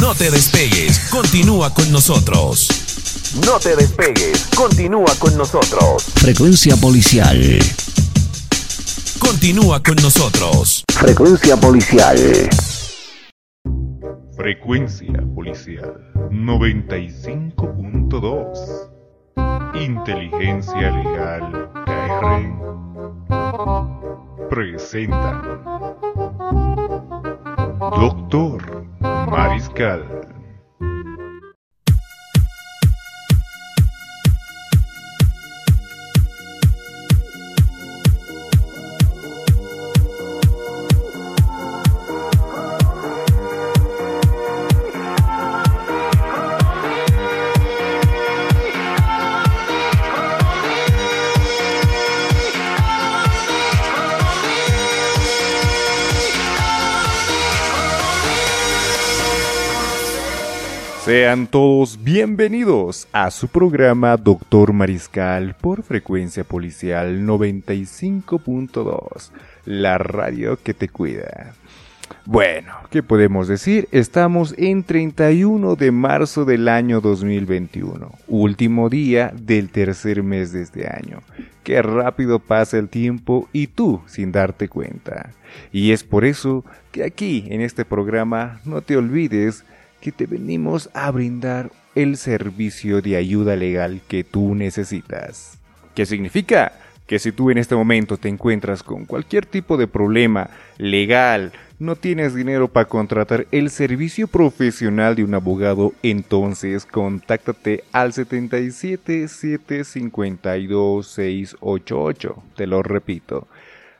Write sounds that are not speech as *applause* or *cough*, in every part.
No te despegues, continúa con nosotros. No te despegues, continúa con nosotros. Frecuencia policial. Continúa con nosotros. Frecuencia policial. Frecuencia policial 95.2. Inteligencia Legal KR. Presenta. Doctor Mariscal. Sean todos bienvenidos a su programa Doctor Mariscal por frecuencia policial 95.2, la radio que te cuida. Bueno, ¿qué podemos decir? Estamos en 31 de marzo del año 2021, último día del tercer mes de este año. Qué rápido pasa el tiempo y tú sin darte cuenta. Y es por eso que aquí en este programa no te olvides que te venimos a brindar el servicio de ayuda legal que tú necesitas. ¿Qué significa? Que si tú en este momento te encuentras con cualquier tipo de problema legal, no tienes dinero para contratar el servicio profesional de un abogado, entonces contáctate al 77 752 688. Te lo repito.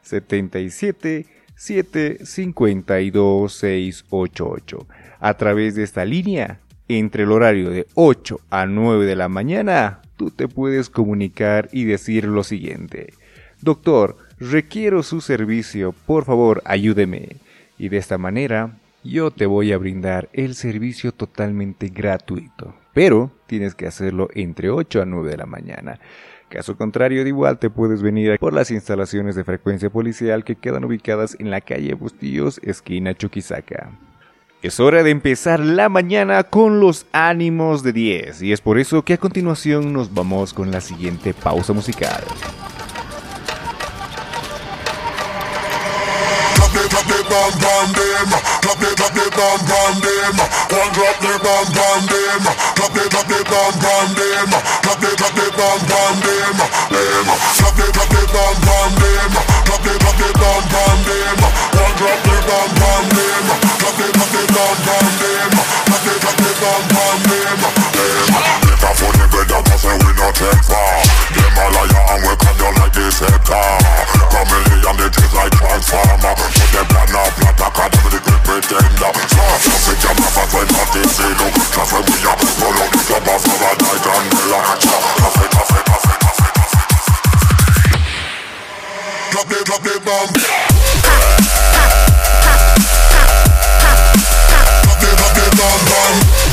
77 752 688 a través de esta línea, entre el horario de 8 a 9 de la mañana, tú te puedes comunicar y decir lo siguiente. Doctor, requiero su servicio, por favor ayúdeme. Y de esta manera, yo te voy a brindar el servicio totalmente gratuito. Pero tienes que hacerlo entre 8 a 9 de la mañana. Caso contrario, de igual te puedes venir por las instalaciones de frecuencia policial que quedan ubicadas en la calle Bustillos, esquina Chuquisaca. Es hora de empezar la mañana con los ánimos de 10 y es por eso que a continuación nos vamos con la siguiente pausa musical. drop the drop the bomb bomb them, one drop the bomb bomb them, drop the drop bomb bomb them, drop drop the bomb bomb them, them, drop drop bomb bomb them drop it, drop it down, down, down. One drop it down, down, down. Drop it, drop it down, down, down. Drop it, drop it down, down, down. Take a phone, they better pass and we no take far. Them a liar and we come down like this sector. Come here and they just like transformer. Put them plan a plot, I can't even the pretender. So, something jam off I say no. Trust me, we are roll out the club as a night and hell. Trust it, trust it, trust it, trust it. Drop it, drop it, bomb. Drop it, drop bomb, bomb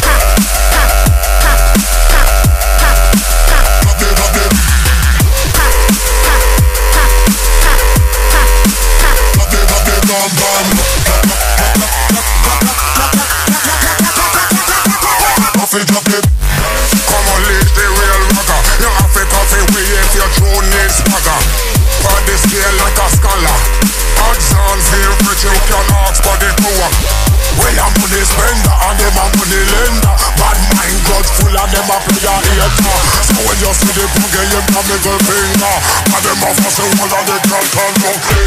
And them a fuss the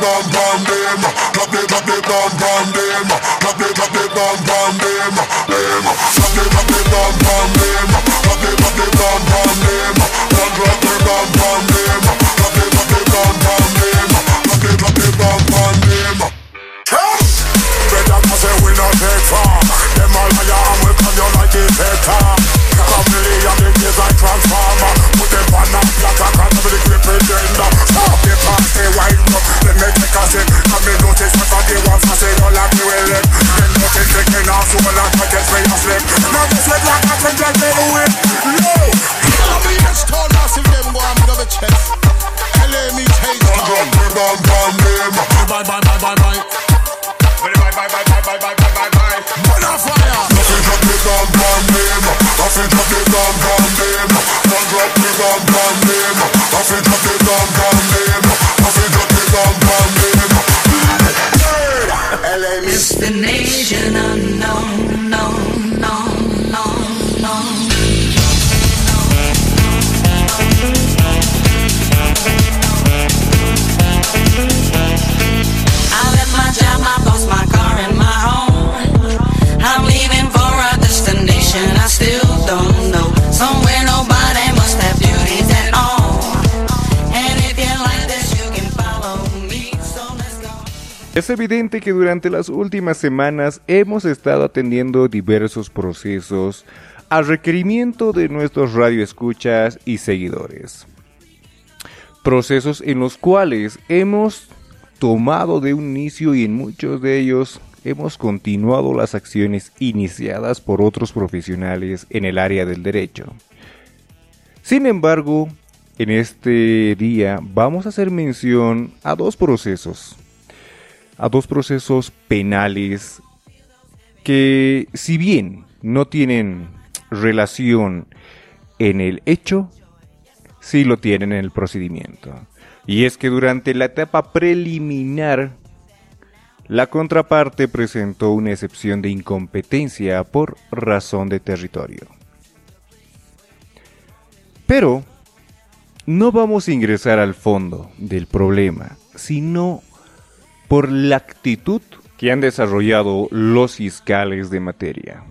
bam bam bam, drop it, drop it, bam bam. Es evidente que durante las últimas semanas hemos estado atendiendo diversos procesos a requerimiento de nuestros radioescuchas y seguidores. Procesos en los cuales hemos tomado de un inicio y en muchos de ellos hemos continuado las acciones iniciadas por otros profesionales en el área del derecho. Sin embargo, en este día vamos a hacer mención a dos procesos a dos procesos penales que si bien no tienen relación en el hecho, sí lo tienen en el procedimiento. Y es que durante la etapa preliminar, la contraparte presentó una excepción de incompetencia por razón de territorio. Pero no vamos a ingresar al fondo del problema, sino por la actitud que han desarrollado los fiscales de materia.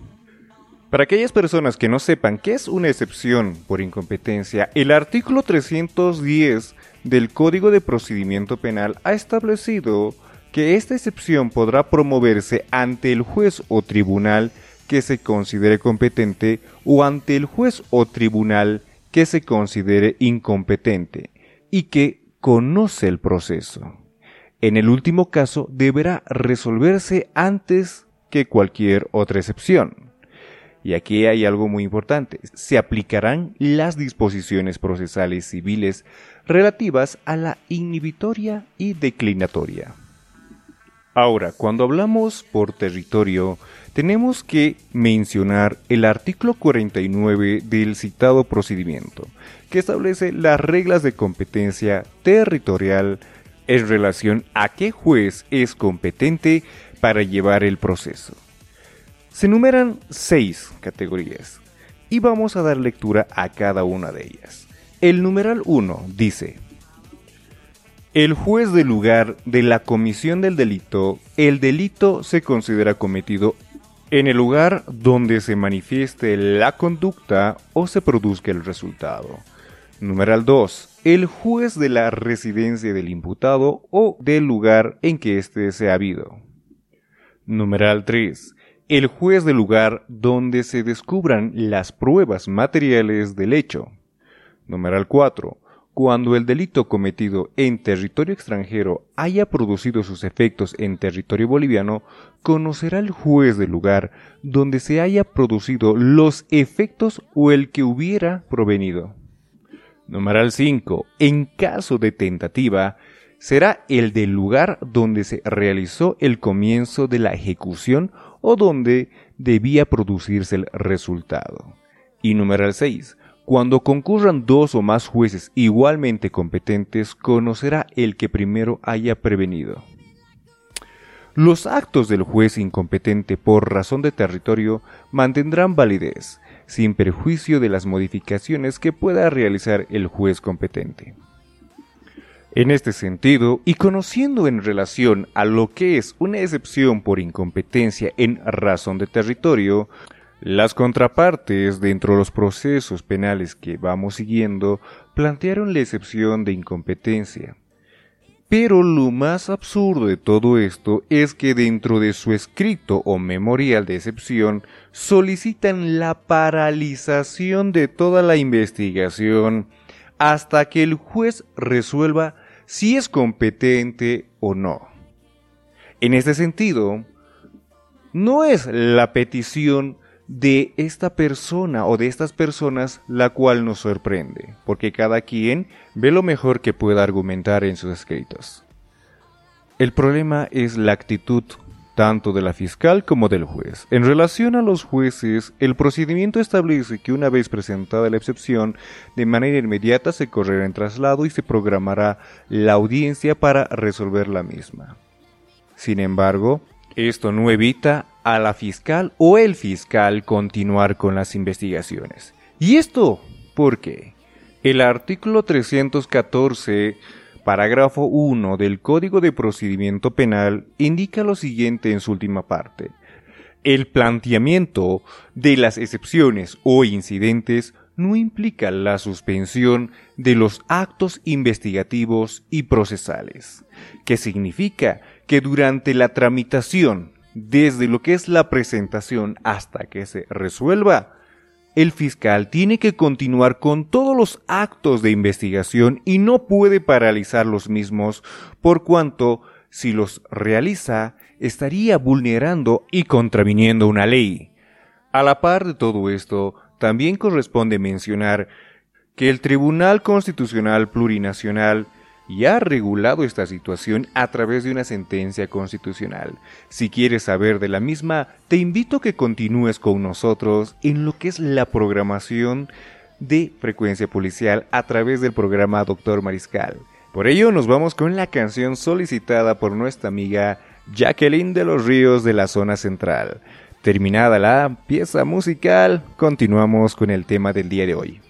Para aquellas personas que no sepan qué es una excepción por incompetencia, el artículo 310 del Código de Procedimiento Penal ha establecido que esta excepción podrá promoverse ante el juez o tribunal que se considere competente o ante el juez o tribunal que se considere incompetente y que conoce el proceso. En el último caso deberá resolverse antes que cualquier otra excepción. Y aquí hay algo muy importante. Se aplicarán las disposiciones procesales civiles relativas a la inhibitoria y declinatoria. Ahora, cuando hablamos por territorio, tenemos que mencionar el artículo 49 del citado procedimiento, que establece las reglas de competencia territorial en relación a qué juez es competente para llevar el proceso. Se enumeran seis categorías y vamos a dar lectura a cada una de ellas. El numeral 1 dice, el juez del lugar de la comisión del delito, el delito se considera cometido en el lugar donde se manifieste la conducta o se produzca el resultado. Numeral 2. El juez de la residencia del imputado o del lugar en que éste se ha habido. Numeral 3. El juez del lugar donde se descubran las pruebas materiales del hecho. Numeral 4. Cuando el delito cometido en territorio extranjero haya producido sus efectos en territorio boliviano, conocerá el juez del lugar donde se haya producido los efectos o el que hubiera provenido. Numeral 5. En caso de tentativa, será el del lugar donde se realizó el comienzo de la ejecución o donde debía producirse el resultado. Y numeral 6. Cuando concurran dos o más jueces igualmente competentes, conocerá el que primero haya prevenido. Los actos del juez incompetente por razón de territorio mantendrán validez, sin perjuicio de las modificaciones que pueda realizar el juez competente. En este sentido, y conociendo en relación a lo que es una excepción por incompetencia en razón de territorio, las contrapartes dentro de los procesos penales que vamos siguiendo plantearon la excepción de incompetencia. Pero lo más absurdo de todo esto es que dentro de su escrito o memorial de excepción solicitan la paralización de toda la investigación hasta que el juez resuelva si es competente o no. En este sentido, no es la petición de esta persona o de estas personas la cual nos sorprende, porque cada quien ve lo mejor que pueda argumentar en sus escritos. El problema es la actitud tanto de la fiscal como del juez. En relación a los jueces, el procedimiento establece que una vez presentada la excepción, de manera inmediata se correrá en traslado y se programará la audiencia para resolver la misma. Sin embargo, esto no evita a la fiscal o el fiscal continuar con las investigaciones. ¿Y esto por qué? El artículo 314, parágrafo 1 del Código de Procedimiento Penal indica lo siguiente en su última parte. El planteamiento de las excepciones o incidentes no implica la suspensión de los actos investigativos y procesales, que significa que durante la tramitación desde lo que es la presentación hasta que se resuelva, el fiscal tiene que continuar con todos los actos de investigación y no puede paralizar los mismos por cuanto si los realiza estaría vulnerando y contraviniendo una ley. A la par de todo esto, también corresponde mencionar que el Tribunal Constitucional Plurinacional y ha regulado esta situación a través de una sentencia constitucional. Si quieres saber de la misma, te invito a que continúes con nosotros en lo que es la programación de frecuencia policial a través del programa Doctor Mariscal. Por ello nos vamos con la canción solicitada por nuestra amiga Jacqueline de los Ríos de la zona central. Terminada la pieza musical, continuamos con el tema del día de hoy.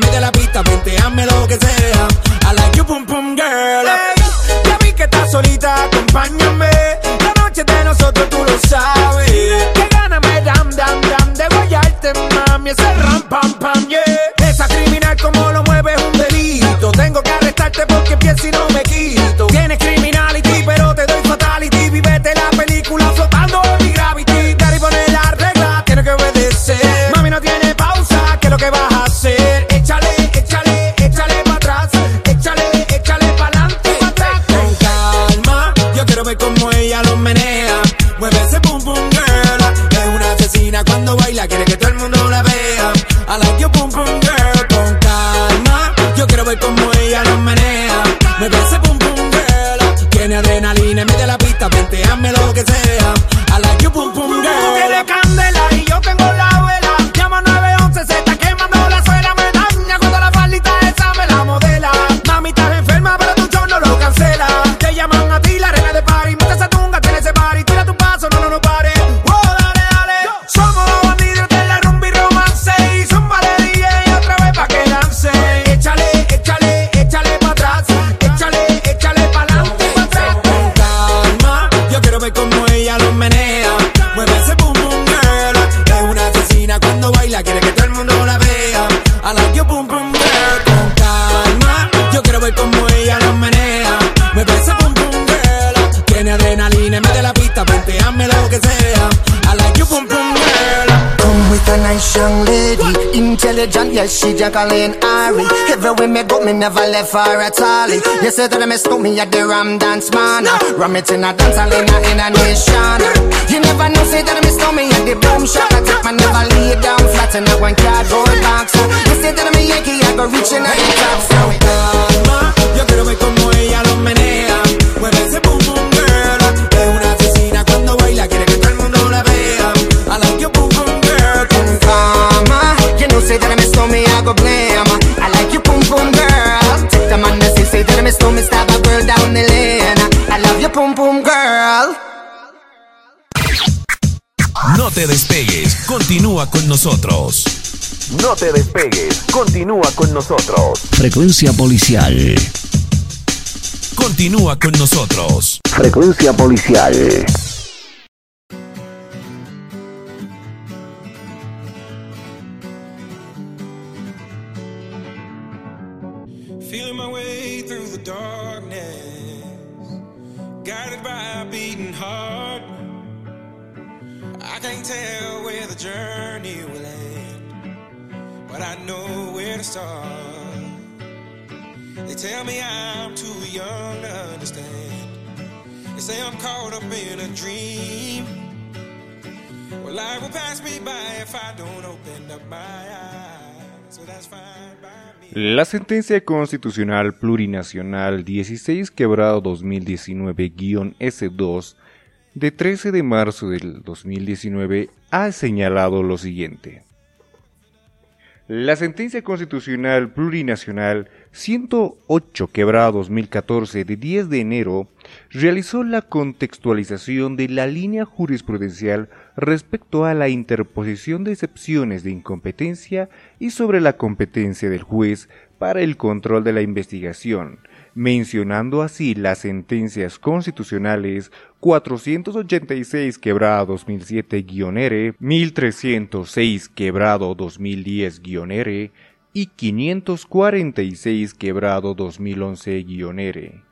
de la pista, venteame lo que sea. I like your boom boom girl. ya vi que estás solita, acompáñame. La noche de nosotros tú lo sabes. Que gana me dam dam dam de guayarte, mami. Ese ram pam pam, yeah. Esa criminal como lo mueve es un delito. Tengo que arrestarte porque pienso y no yes, she Jacqueline Ari. Everywhere me go, me never left her at all. You say that me stole me at the Ram Dance Man. Ram it in a dance hall in a, in a nation. You never know, say that me stole me at the boom shop. I take my never lay down flat in a one cardboard box. You say that me Yankee, I go reaching at the top. So, Calma, yo quiero ver cómo ella lo menea. Mueve ese boom say that me stole me, I go blame. I like you, boom boom girl. Take the man that say, say that me stole me, stab a girl down the lane. I love you, boom boom girl. No te despegues, continúa con nosotros. No te despegues, continúa con nosotros. Frecuencia policial. Continúa con nosotros. Frecuencia policial. I can't tell where the journey will end, but I know where to start. They tell me I'm too young to understand. They say I'm caught up in a dream. Well, life will pass me by if I don't open up my eyes. So. La sentencia constitucional plurinacional 16 quebrado 2019-S2 de 13 de marzo del 2019 ha señalado lo siguiente. La sentencia constitucional plurinacional 108 quebrado 2014 de 10 de enero realizó la contextualización de la línea jurisprudencial respecto a la interposición de excepciones de incompetencia y sobre la competencia del juez para el control de la investigación, mencionando así las sentencias constitucionales 486 quebrado 2007-R, 1306 quebrado 2010-R y 546 quebrado 2011-R,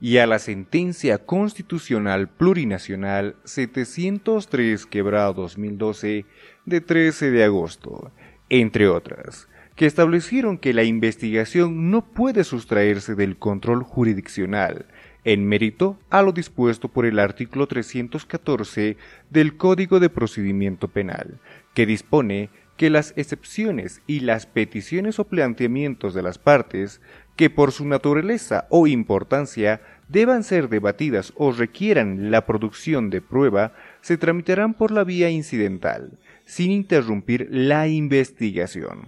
y a la sentencia constitucional plurinacional 703 quebrado 2012 de 13 de agosto, entre otras que establecieron que la investigación no puede sustraerse del control jurisdiccional, en mérito a lo dispuesto por el artículo 314 del Código de Procedimiento Penal, que dispone que las excepciones y las peticiones o planteamientos de las partes, que por su naturaleza o importancia deban ser debatidas o requieran la producción de prueba, se tramitarán por la vía incidental, sin interrumpir la investigación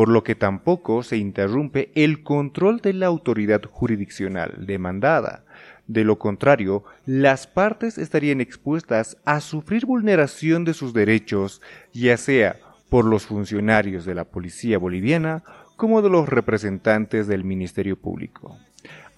por lo que tampoco se interrumpe el control de la autoridad jurisdiccional demandada. De lo contrario, las partes estarían expuestas a sufrir vulneración de sus derechos, ya sea por los funcionarios de la policía boliviana como de los representantes del Ministerio Público.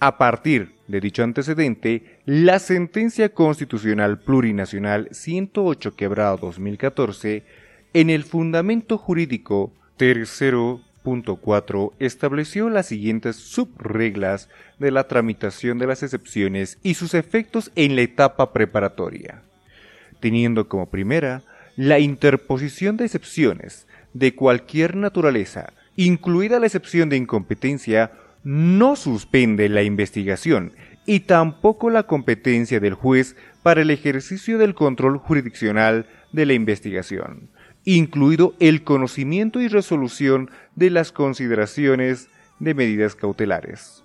A partir de dicho antecedente, la sentencia constitucional plurinacional 108 quebrado 2014, en el fundamento jurídico Tercero punto 4 estableció las siguientes subreglas de la tramitación de las excepciones y sus efectos en la etapa preparatoria, teniendo como primera la interposición de excepciones de cualquier naturaleza, incluida la excepción de incompetencia, no suspende la investigación y tampoco la competencia del juez para el ejercicio del control jurisdiccional de la investigación incluido el conocimiento y resolución de las consideraciones de medidas cautelares.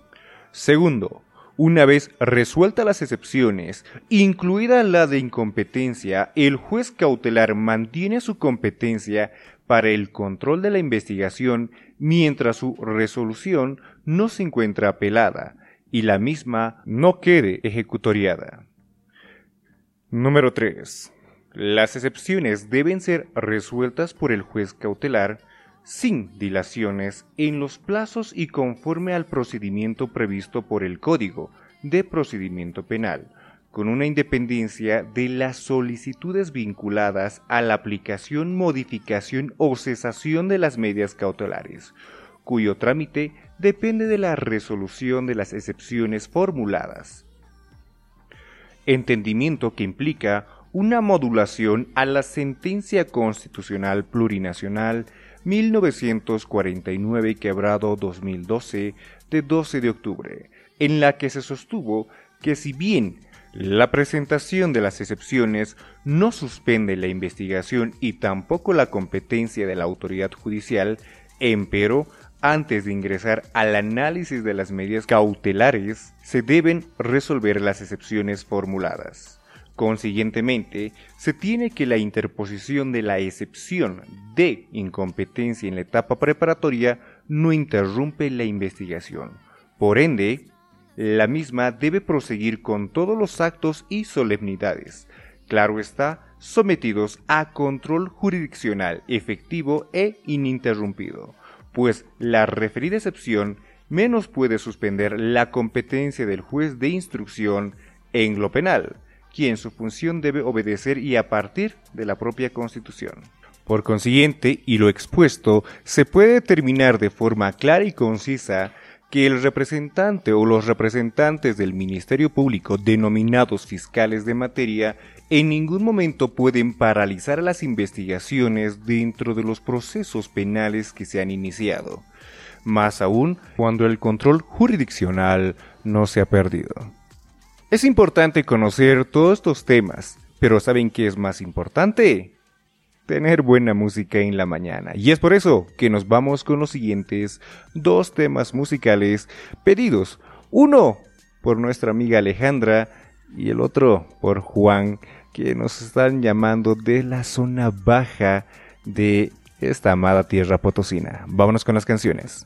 Segundo, una vez resueltas las excepciones, incluida la de incompetencia, el juez cautelar mantiene su competencia para el control de la investigación mientras su resolución no se encuentra apelada y la misma no quede ejecutoriada. Número 3. Las excepciones deben ser resueltas por el juez cautelar sin dilaciones en los plazos y conforme al procedimiento previsto por el Código de Procedimiento Penal, con una independencia de las solicitudes vinculadas a la aplicación, modificación o cesación de las medidas cautelares, cuyo trámite depende de la resolución de las excepciones formuladas. Entendimiento que implica una modulación a la sentencia constitucional plurinacional 1949 quebrado 2012 de 12 de octubre, en la que se sostuvo que si bien la presentación de las excepciones no suspende la investigación y tampoco la competencia de la autoridad judicial, empero, antes de ingresar al análisis de las medidas cautelares, se deben resolver las excepciones formuladas. Consiguientemente, se tiene que la interposición de la excepción de incompetencia en la etapa preparatoria no interrumpe la investigación. Por ende, la misma debe proseguir con todos los actos y solemnidades, claro está, sometidos a control jurisdiccional efectivo e ininterrumpido, pues la referida excepción menos puede suspender la competencia del juez de instrucción en lo penal, quien su función debe obedecer y a partir de la propia Constitución. Por consiguiente, y lo expuesto, se puede determinar de forma clara y concisa que el representante o los representantes del Ministerio Público denominados fiscales de materia en ningún momento pueden paralizar las investigaciones dentro de los procesos penales que se han iniciado, más aún cuando el control jurisdiccional no se ha perdido. Es importante conocer todos estos temas, pero ¿saben qué es más importante? tener buena música en la mañana. Y es por eso que nos vamos con los siguientes dos temas musicales pedidos. Uno por nuestra amiga Alejandra y el otro por Juan, que nos están llamando de la zona baja de esta amada tierra potosina. Vámonos con las canciones.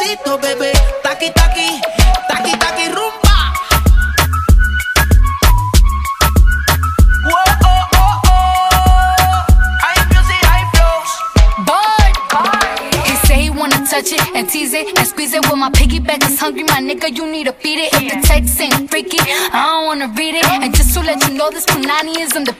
Suavecito, bebé. Taqui taqui, taqui taqui rumba. Oh, oh, oh. Touch it and tease it and squeeze it. Well, my piggyback is hungry, my nigga. You need to feed it. If the text ain't freaky, I don't wanna read it. And just to let you know, this Punani is undefeated.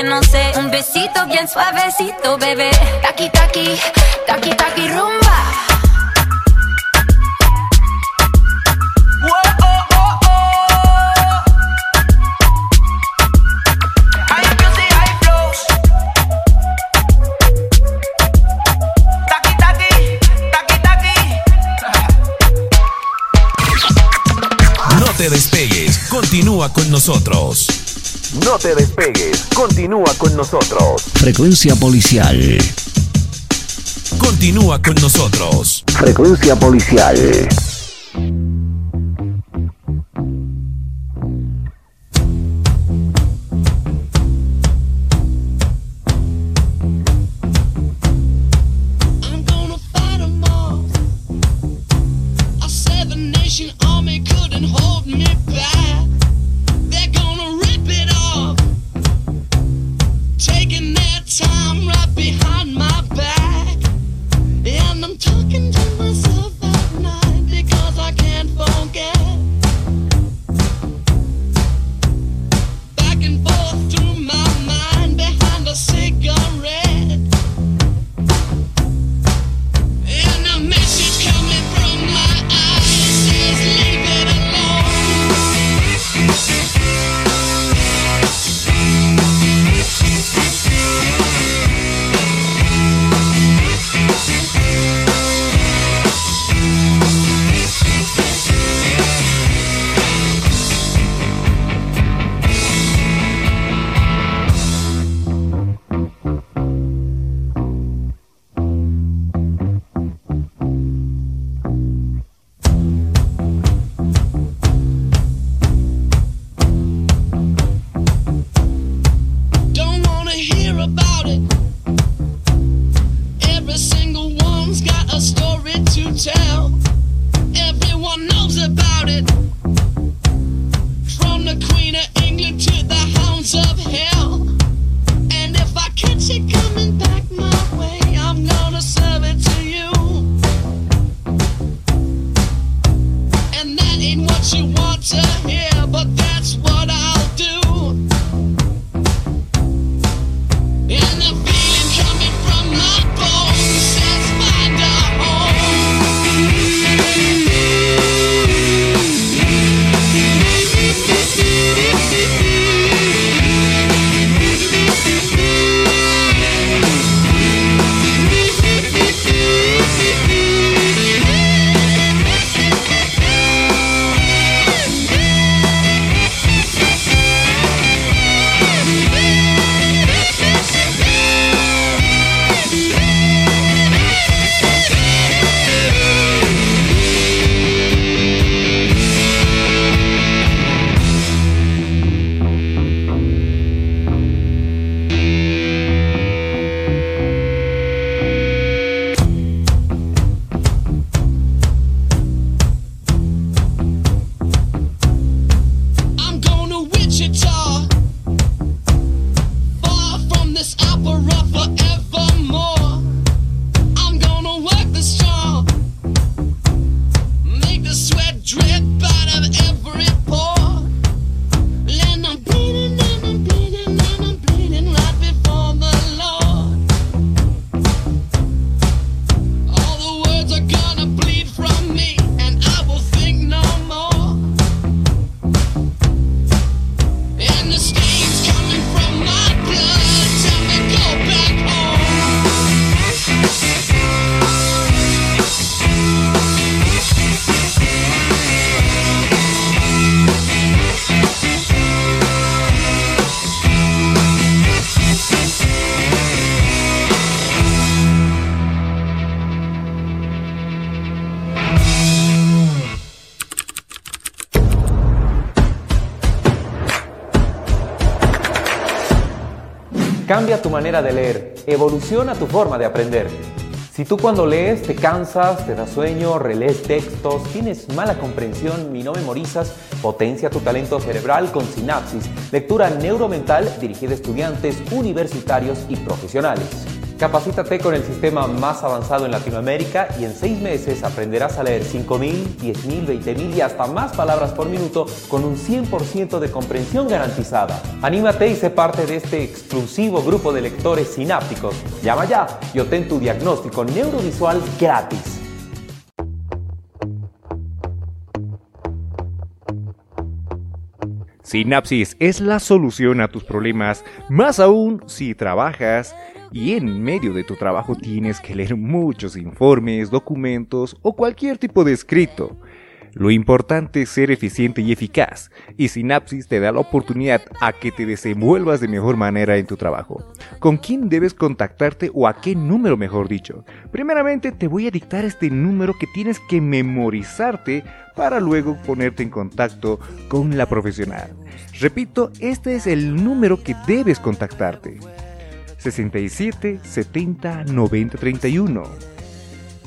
Un besito bien suavecito, bebé. Taki taqui, taqui taqui rumba. Whoa oh oh oh. Ay flows y ay flows. Taqui taqui, taqui taqui. No te despegues, continúa con nosotros. No te despegues, continúa con nosotros. Frecuencia policial. Continúa con nosotros. Frecuencia policial. Cambia tu manera de leer, evoluciona tu forma de aprender. Si tú cuando lees te cansas, te da sueño, relees textos, tienes mala comprensión y no memorizas, potencia tu talento cerebral con Sinapsis, lectura neuromental dirigida a estudiantes, universitarios y profesionales. Capacítate con el sistema más avanzado en Latinoamérica y en seis meses aprenderás a leer 5.000, 10.000, 20.000 y hasta más palabras por minuto con un 100% de comprensión garantizada. Anímate y sé parte de este exclusivo grupo de lectores sinápticos. Llama ya y obtén tu diagnóstico neurovisual gratis. Sinapsis es la solución a tus problemas, más aún si trabajas y en medio de tu trabajo tienes que leer muchos informes, documentos o cualquier tipo de escrito. Lo importante es ser eficiente y eficaz, y Synapsis te da la oportunidad a que te desenvuelvas de mejor manera en tu trabajo. ¿Con quién debes contactarte o a qué número mejor dicho? Primeramente te voy a dictar este número que tienes que memorizarte para luego ponerte en contacto con la profesional. Repito, este es el número que debes contactarte. 67 70 90 31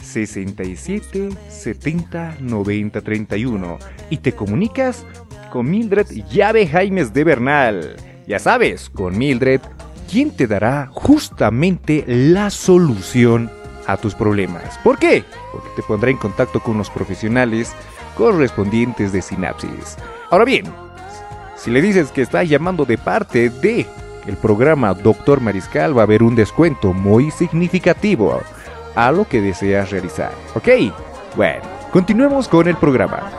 67 70 90 31 y te comunicas con Mildred Llave Jaimes de Bernal. Ya sabes, con Mildred, quien te dará justamente la solución a tus problemas. ¿Por qué? Porque te pondrá en contacto con los profesionales correspondientes de Sinapsis. Ahora bien, si le dices que estás llamando de parte de el programa Doctor Mariscal, va a haber un descuento muy significativo a lo que deseas realizar. ¿Ok? Bueno, continuemos con el programa.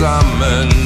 Zusammen,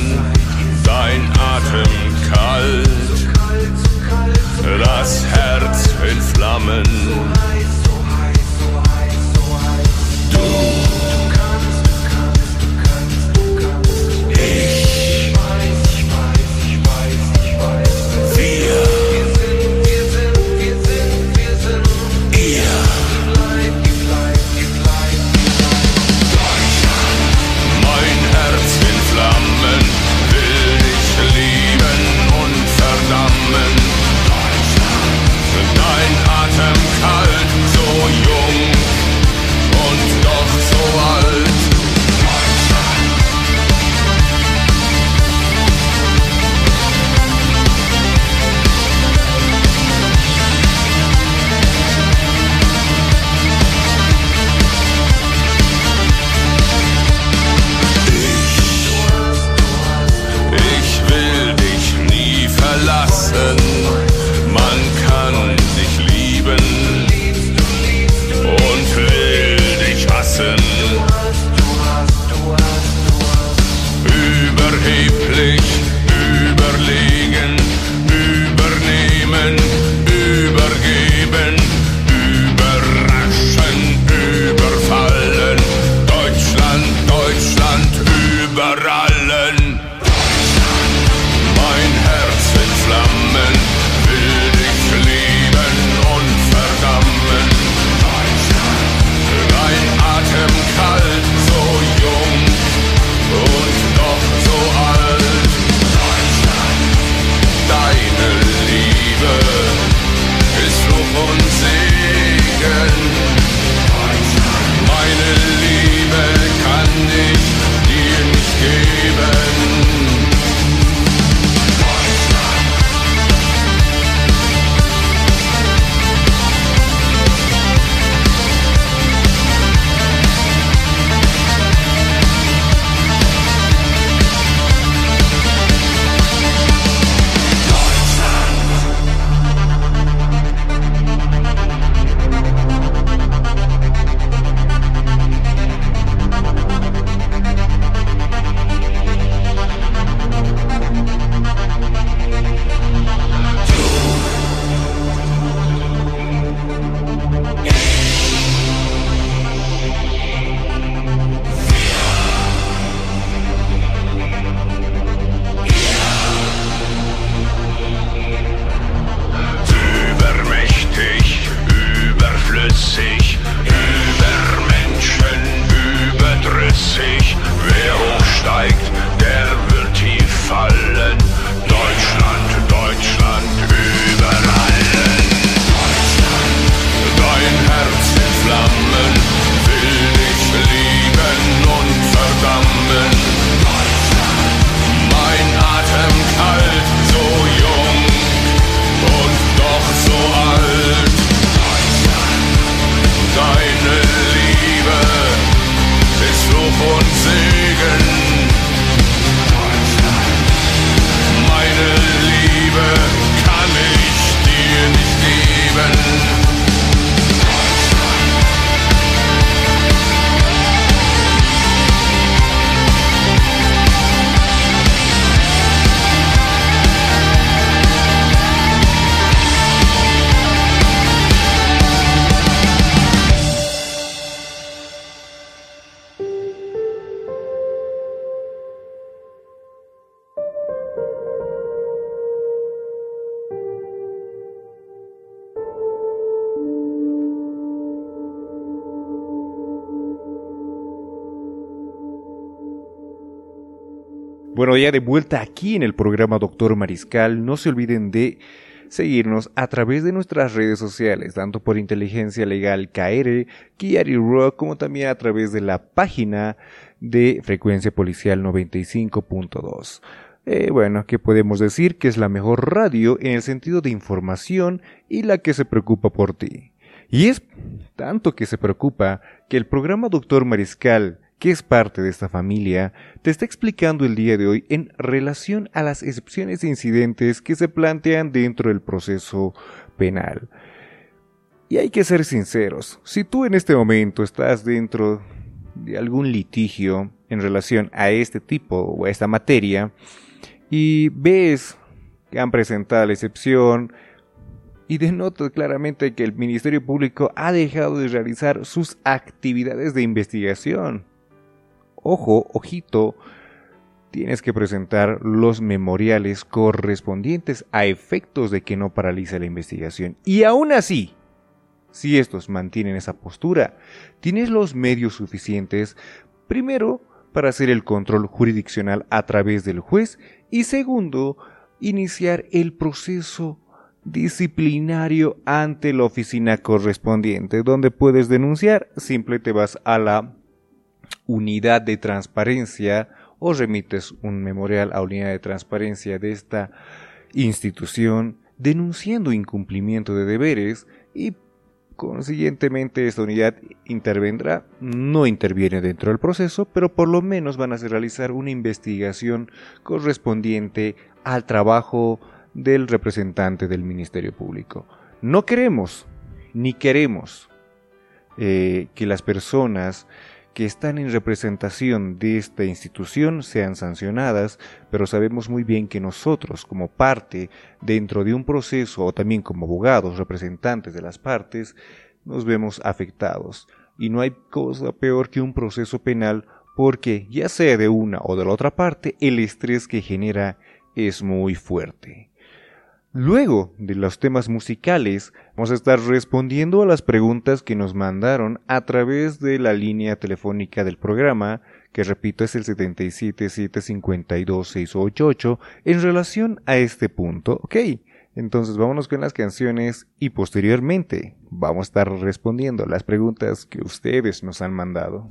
Bueno, ya de vuelta aquí en el programa Doctor Mariscal, no se olviden de seguirnos a través de nuestras redes sociales, tanto por Inteligencia Legal KR, Kiari Rock, como también a través de la página de Frecuencia Policial 95.2. Eh, bueno, ¿qué podemos decir? Que es la mejor radio en el sentido de información y la que se preocupa por ti. Y es tanto que se preocupa que el programa Doctor Mariscal, que es parte de esta familia, te está explicando el día de hoy en relación a las excepciones e incidentes que se plantean dentro del proceso penal. Y hay que ser sinceros, si tú en este momento estás dentro de algún litigio en relación a este tipo o a esta materia, y ves que han presentado la excepción y denota claramente que el Ministerio Público ha dejado de realizar sus actividades de investigación. Ojo, ojito, tienes que presentar los memoriales correspondientes a efectos de que no paralice la investigación. Y aún así, si estos mantienen esa postura, tienes los medios suficientes, primero, para hacer el control jurisdiccional a través del juez y segundo, iniciar el proceso disciplinario ante la oficina correspondiente, donde puedes denunciar, simple te vas a la unidad de transparencia o remites un memorial a unidad de transparencia de esta institución denunciando incumplimiento de deberes y Consiguientemente, esta unidad intervendrá, no interviene dentro del proceso, pero por lo menos van a realizar una investigación correspondiente al trabajo del representante del Ministerio Público. No queremos, ni queremos, eh, que las personas que están en representación de esta institución sean sancionadas, pero sabemos muy bien que nosotros, como parte dentro de un proceso o también como abogados, representantes de las partes, nos vemos afectados. Y no hay cosa peor que un proceso penal porque, ya sea de una o de la otra parte, el estrés que genera es muy fuerte. Luego de los temas musicales, vamos a estar respondiendo a las preguntas que nos mandaron a través de la línea telefónica del programa, que repito es el 777522688, en relación a este punto. Ok, entonces vámonos con las canciones y posteriormente vamos a estar respondiendo las preguntas que ustedes nos han mandado.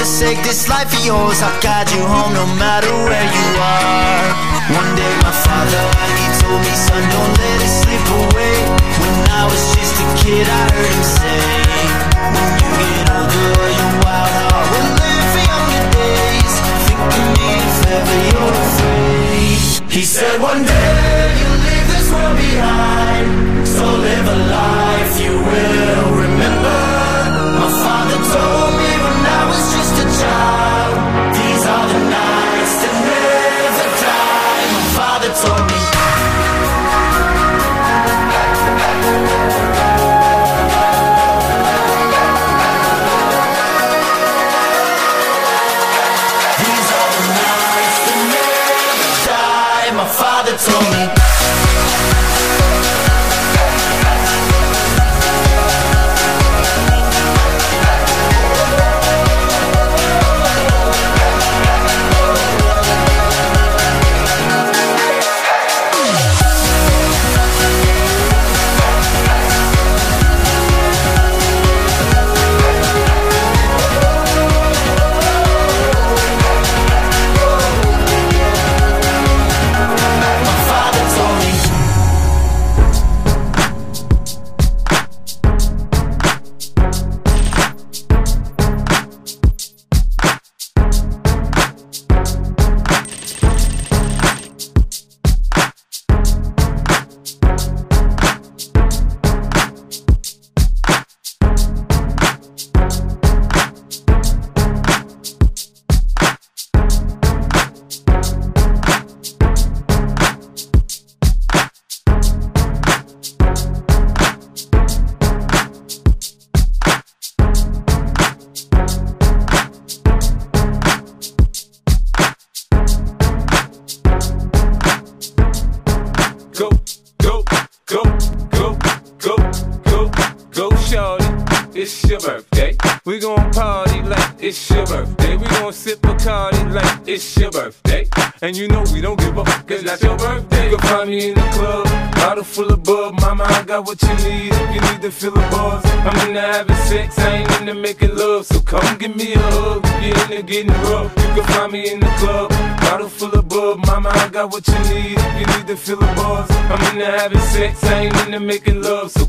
Don't forsake this life of yours. I'll guide you home no matter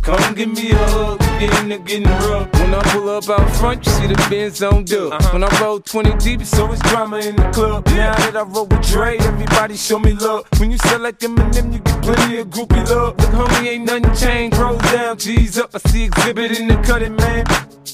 come give me a hug, if you're into getting rough. When I pull up out front, you see the Benz on dub. Uh-huh. When I roll 20 deep, it's always drama in the club. Now that I roll with Dre, everybody show me love. When you sell like Eminem, you get plenty of groupie love. Look, homie, ain't nothing changed. Roll down, G's up. I see exhibit in the cutting, man.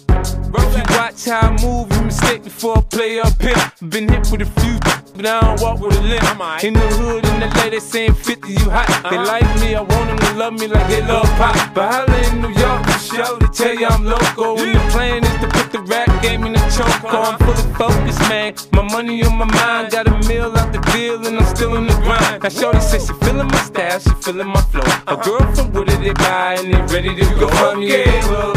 If you watch how I move, you mistake before I play up here. Been hit with a few, but I don't walk with a limp. In the hood, in the lady saying 50, you hot. They like me, I want them to love me like they love pop. But holla in New York, show, they tell you I'm local. And the plan is to put the rap game in the choke. I'm fully focused, man. My money on my mind, got a meal out the deal, and I'm still in the grind. Now, Shorty says she feeling my style, she feeling my flow. A girl from Wooded, they buy, and they ready to go. Find me in the club,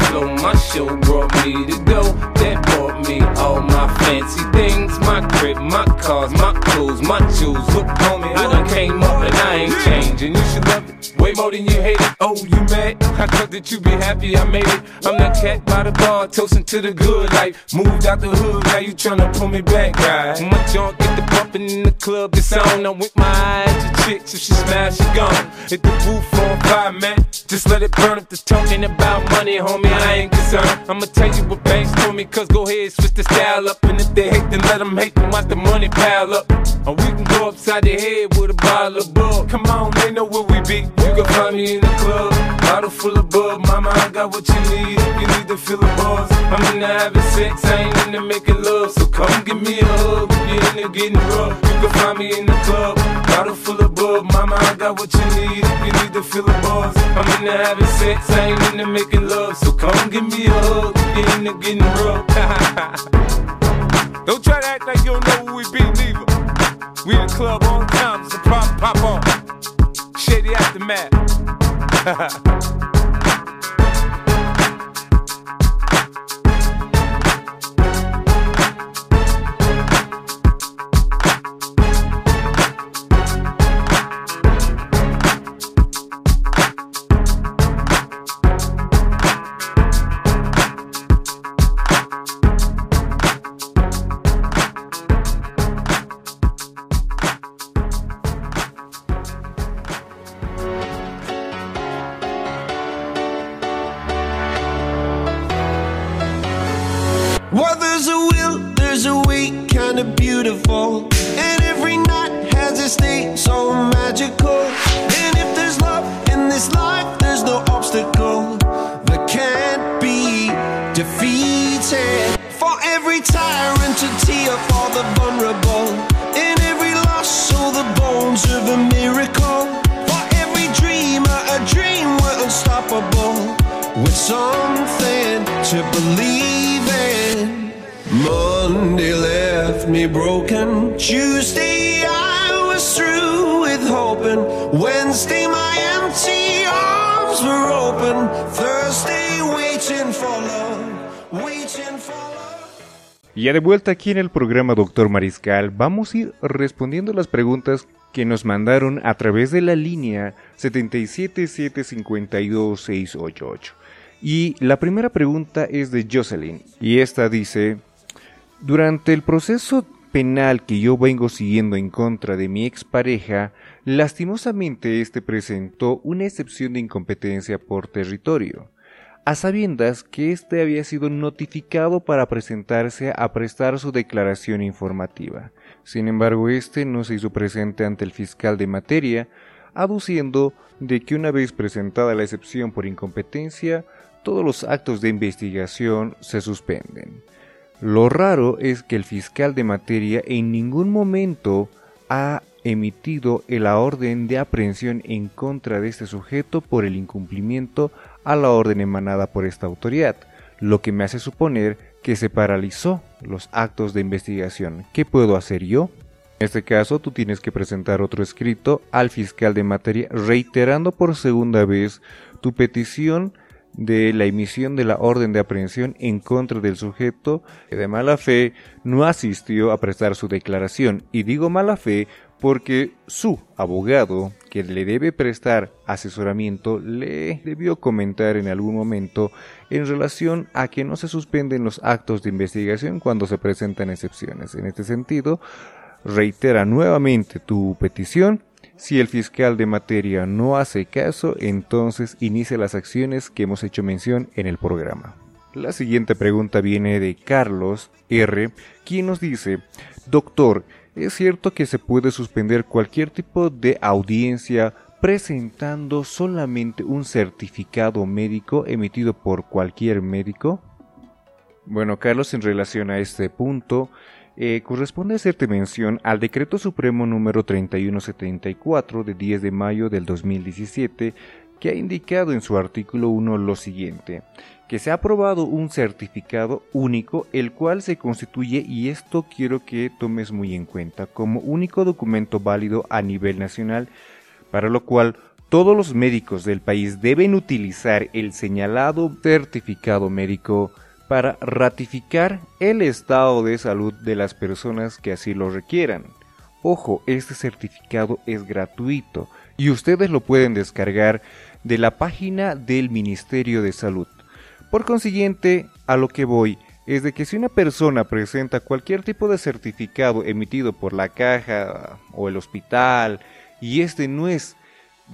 Flow, my show brought me to go. That brought me all my fancy things. My crib, my cars, my clothes, my jewels. Look, homie, I done came up and I ain't changing. You should love it way more than you hate it. Oh, you mad? I thought that you be happy I made it. I'm that cat by the bar, toasting to the good life. Moved out the hood, now you tryna pull me back, right? When my junk get the bumping in the club, it's on. I'm with my eyes to chicks, if she smash, she gone. Hit the roof on fire, man. Just let it burn if the talking about money, homie. I ain't concerned. I'ma tell you what banks told me, cause go ahead, switch the style up. And if they hate, then let them hate, then watch the money pile up. Or we can go upside the head with a bottle of bug. Come on, they know where we be. You can find me in the club, bottle full of bug. Mama, I got what you need if you need to feel the buzz. I'm into having sex, I ain't into making love. So come give me a hug if you're into getting rough. You can find me in the club, bottle full of bug. Mama, I got what you need if you need to feel the buzz. I'm into having sex, I ain't into making love. So come give me a hug if you're into getting rough. *laughs* don't try to act like you don't know who we be, neither. We in the club on time, it's a pop, pop on. Shady aftermath. Ha ha ha. Y ya de vuelta aquí en el programa Doctor Mariscal, vamos a ir respondiendo las preguntas que nos mandaron a través de la línea 77752-688. Y la primera pregunta es de Jocelyn, y esta dice, durante el proceso penal que yo vengo siguiendo en contra de mi expareja, lastimosamente este presentó una excepción de incompetencia por territorio a sabiendas que éste había sido notificado para presentarse a prestar su declaración informativa. Sin embargo, éste no se hizo presente ante el fiscal de materia, aduciendo de que una vez presentada la excepción por incompetencia, todos los actos de investigación se suspenden. Lo raro es que el fiscal de materia en ningún momento ha emitido la orden de aprehensión en contra de este sujeto por el incumplimiento a la orden emanada por esta autoridad, lo que me hace suponer que se paralizó los actos de investigación. ¿Qué puedo hacer yo? En este caso, tú tienes que presentar otro escrito al fiscal de materia reiterando por segunda vez tu petición de la emisión de la orden de aprehensión en contra del sujeto que de mala fe no asistió a prestar su declaración. Y digo mala fe porque su abogado, que le debe prestar asesoramiento, le debió comentar en algún momento en relación a que no se suspenden los actos de investigación cuando se presentan excepciones. En este sentido, reitera nuevamente tu petición. Si el fiscal de materia no hace caso, entonces inicia las acciones que hemos hecho mención en el programa. La siguiente pregunta viene de Carlos R., quien nos dice, Doctor, ¿Es cierto que se puede suspender cualquier tipo de audiencia presentando solamente un certificado médico emitido por cualquier médico? Bueno, Carlos, en relación a este punto, eh, corresponde hacerte mención al Decreto Supremo número 3174 de 10 de mayo del 2017, que ha indicado en su artículo 1 lo siguiente que se ha aprobado un certificado único el cual se constituye y esto quiero que tomes muy en cuenta como único documento válido a nivel nacional para lo cual todos los médicos del país deben utilizar el señalado certificado médico para ratificar el estado de salud de las personas que así lo requieran. Ojo, este certificado es gratuito y ustedes lo pueden descargar de la página del Ministerio de Salud. Por consiguiente, a lo que voy es de que si una persona presenta cualquier tipo de certificado emitido por la caja o el hospital y este no es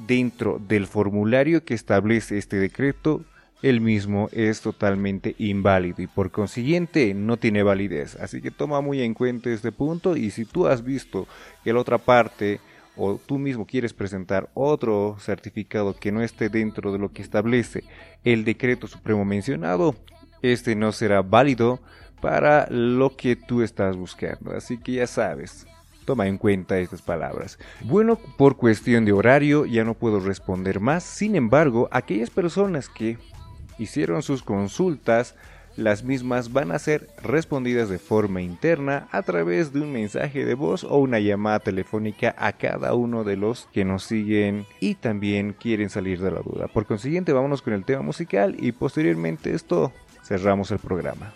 dentro del formulario que establece este decreto, el mismo es totalmente inválido y por consiguiente no tiene validez. Así que toma muy en cuenta este punto y si tú has visto que la otra parte o tú mismo quieres presentar otro certificado que no esté dentro de lo que establece el decreto supremo mencionado, este no será válido para lo que tú estás buscando. Así que ya sabes, toma en cuenta estas palabras. Bueno, por cuestión de horario ya no puedo responder más. Sin embargo, aquellas personas que hicieron sus consultas las mismas van a ser respondidas de forma interna a través de un mensaje de voz o una llamada telefónica a cada uno de los que nos siguen y también quieren salir de la duda. Por consiguiente, vámonos con el tema musical y posteriormente esto cerramos el programa.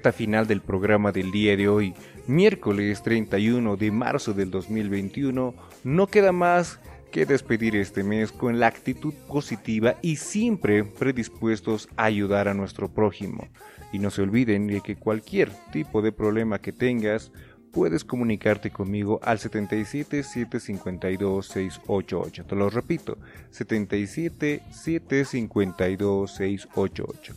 recta final del programa del día de hoy, miércoles 31 de marzo del 2021, no queda más que despedir este mes con la actitud positiva y siempre predispuestos a ayudar a nuestro prójimo. Y no se olviden de que cualquier tipo de problema que tengas, puedes comunicarte conmigo al 77 752 688. Te lo repito, 77 752 688.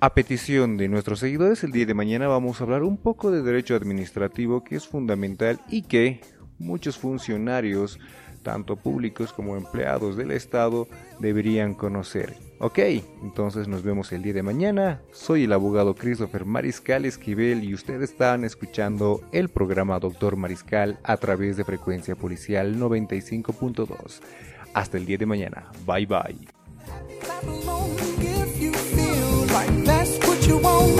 A petición de nuestros seguidores, el día de mañana vamos a hablar un poco de derecho administrativo que es fundamental y que muchos funcionarios, tanto públicos como empleados del Estado, deberían conocer. Ok, entonces nos vemos el día de mañana. Soy el abogado Christopher Mariscal Esquivel y ustedes están escuchando el programa Doctor Mariscal a través de frecuencia policial 95.2. Hasta el día de mañana. Bye bye. you want.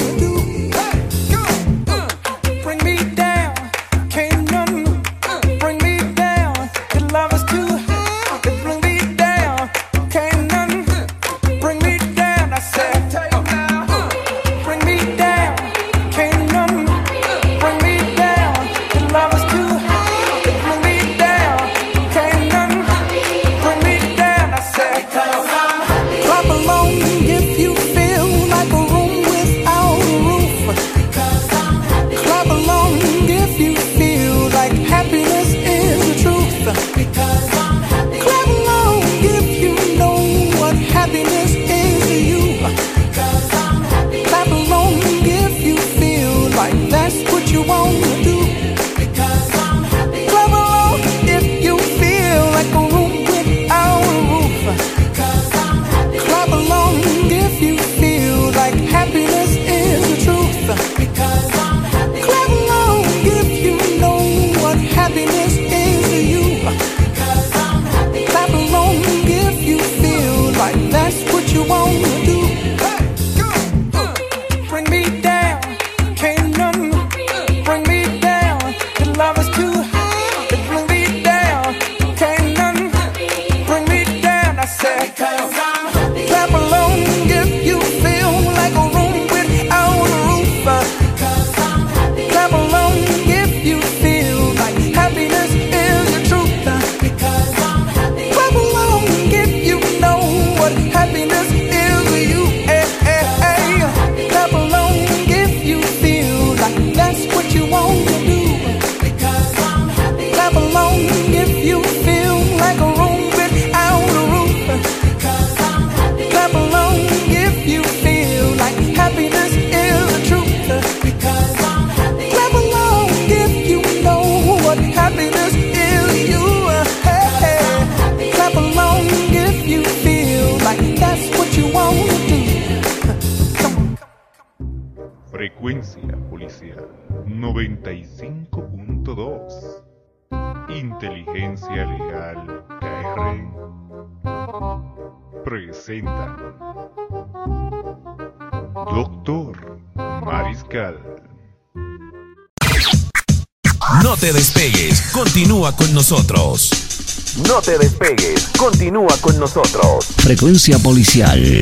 Frecuencia Policial.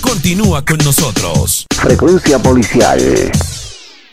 Continúa con nosotros. Frecuencia Policial.